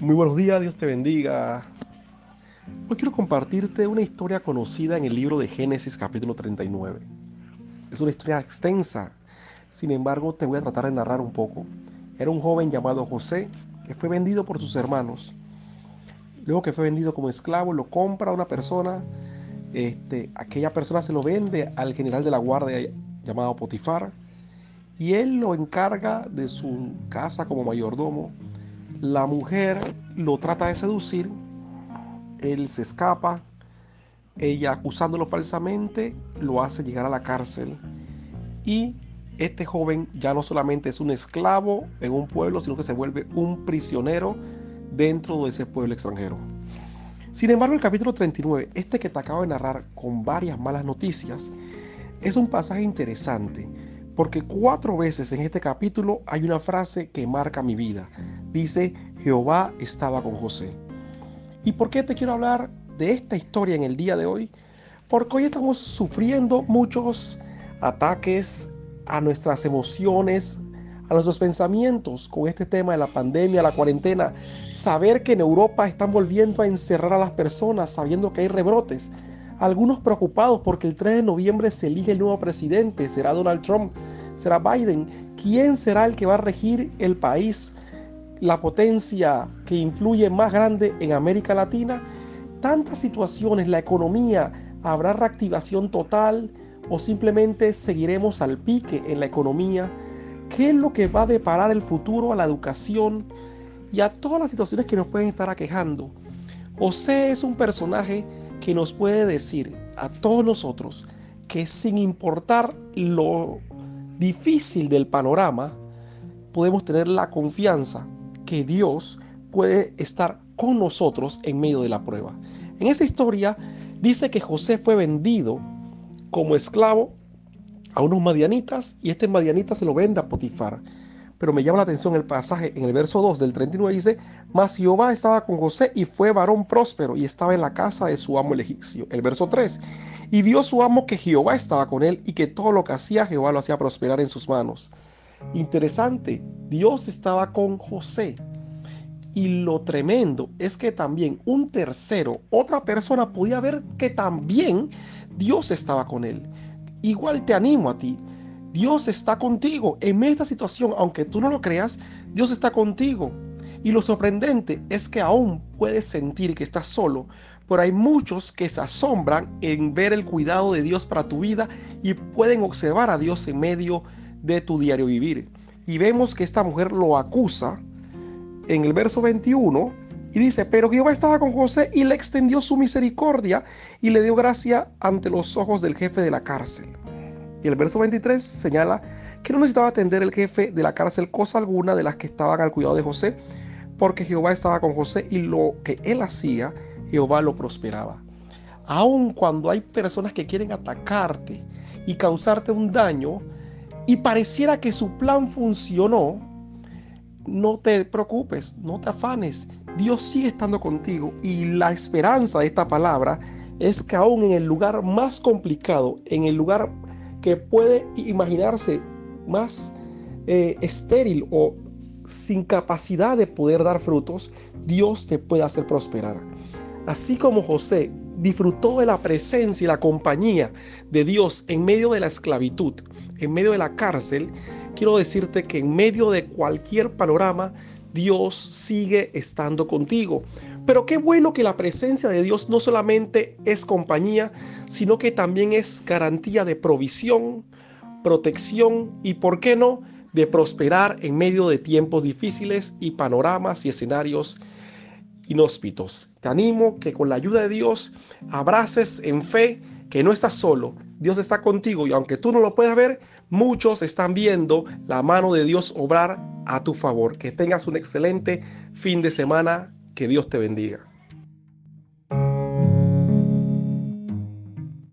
Muy buenos días, Dios te bendiga. Hoy quiero compartirte una historia conocida en el libro de Génesis capítulo 39. Es una historia extensa, sin embargo te voy a tratar de narrar un poco. Era un joven llamado José que fue vendido por sus hermanos. Luego que fue vendido como esclavo, lo compra una persona. Este, aquella persona se lo vende al general de la guardia llamado Potifar y él lo encarga de su casa como mayordomo la mujer lo trata de seducir, él se escapa, ella acusándolo falsamente lo hace llegar a la cárcel y este joven ya no solamente es un esclavo en un pueblo, sino que se vuelve un prisionero dentro de ese pueblo extranjero. Sin embargo, el capítulo 39, este que te acabo de narrar con varias malas noticias, es un pasaje interesante, porque cuatro veces en este capítulo hay una frase que marca mi vida dice, Jehová estaba con José. ¿Y por qué te quiero hablar de esta historia en el día de hoy? Porque hoy estamos sufriendo muchos ataques a nuestras emociones, a nuestros pensamientos con este tema de la pandemia, la cuarentena. Saber que en Europa están volviendo a encerrar a las personas sabiendo que hay rebrotes. Algunos preocupados porque el 3 de noviembre se elige el nuevo presidente. ¿Será Donald Trump? ¿Será Biden? ¿Quién será el que va a regir el país? La potencia que influye más grande en América Latina, tantas situaciones, la economía, habrá reactivación total o simplemente seguiremos al pique en la economía. ¿Qué es lo que va a deparar el futuro a la educación y a todas las situaciones que nos pueden estar aquejando? José es un personaje que nos puede decir a todos nosotros que sin importar lo difícil del panorama, podemos tener la confianza que Dios puede estar con nosotros en medio de la prueba. En esa historia dice que José fue vendido como esclavo a unos madianitas y este madianita se lo vende a Potifar. Pero me llama la atención el pasaje en el verso 2 del 39 dice, mas Jehová estaba con José y fue varón próspero y estaba en la casa de su amo el egipcio. El verso 3, y vio su amo que Jehová estaba con él y que todo lo que hacía Jehová lo hacía prosperar en sus manos. Interesante, Dios estaba con José. Y lo tremendo es que también un tercero, otra persona podía ver que también Dios estaba con él. Igual te animo a ti. Dios está contigo. En esta situación, aunque tú no lo creas, Dios está contigo. Y lo sorprendente es que aún puedes sentir que estás solo, pero hay muchos que se asombran en ver el cuidado de Dios para tu vida y pueden observar a Dios en medio de tu diario vivir. Y vemos que esta mujer lo acusa en el verso 21 y dice, pero Jehová estaba con José y le extendió su misericordia y le dio gracia ante los ojos del jefe de la cárcel. Y el verso 23 señala que no necesitaba atender el jefe de la cárcel cosa alguna de las que estaban al cuidado de José, porque Jehová estaba con José y lo que él hacía, Jehová lo prosperaba. Aun cuando hay personas que quieren atacarte y causarte un daño, y pareciera que su plan funcionó, no te preocupes, no te afanes. Dios sigue estando contigo y la esperanza de esta palabra es que aún en el lugar más complicado, en el lugar que puede imaginarse más eh, estéril o sin capacidad de poder dar frutos, Dios te puede hacer prosperar. Así como José disfrutó de la presencia y la compañía de Dios en medio de la esclavitud, en medio de la cárcel, quiero decirte que en medio de cualquier panorama, Dios sigue estando contigo. Pero qué bueno que la presencia de Dios no solamente es compañía, sino que también es garantía de provisión, protección y, ¿por qué no?, de prosperar en medio de tiempos difíciles y panoramas y escenarios inhóspitos. Te animo que con la ayuda de Dios abraces en fe que no estás solo, Dios está contigo y aunque tú no lo puedas ver, muchos están viendo la mano de Dios obrar a tu favor. Que tengas un excelente fin de semana, que Dios te bendiga.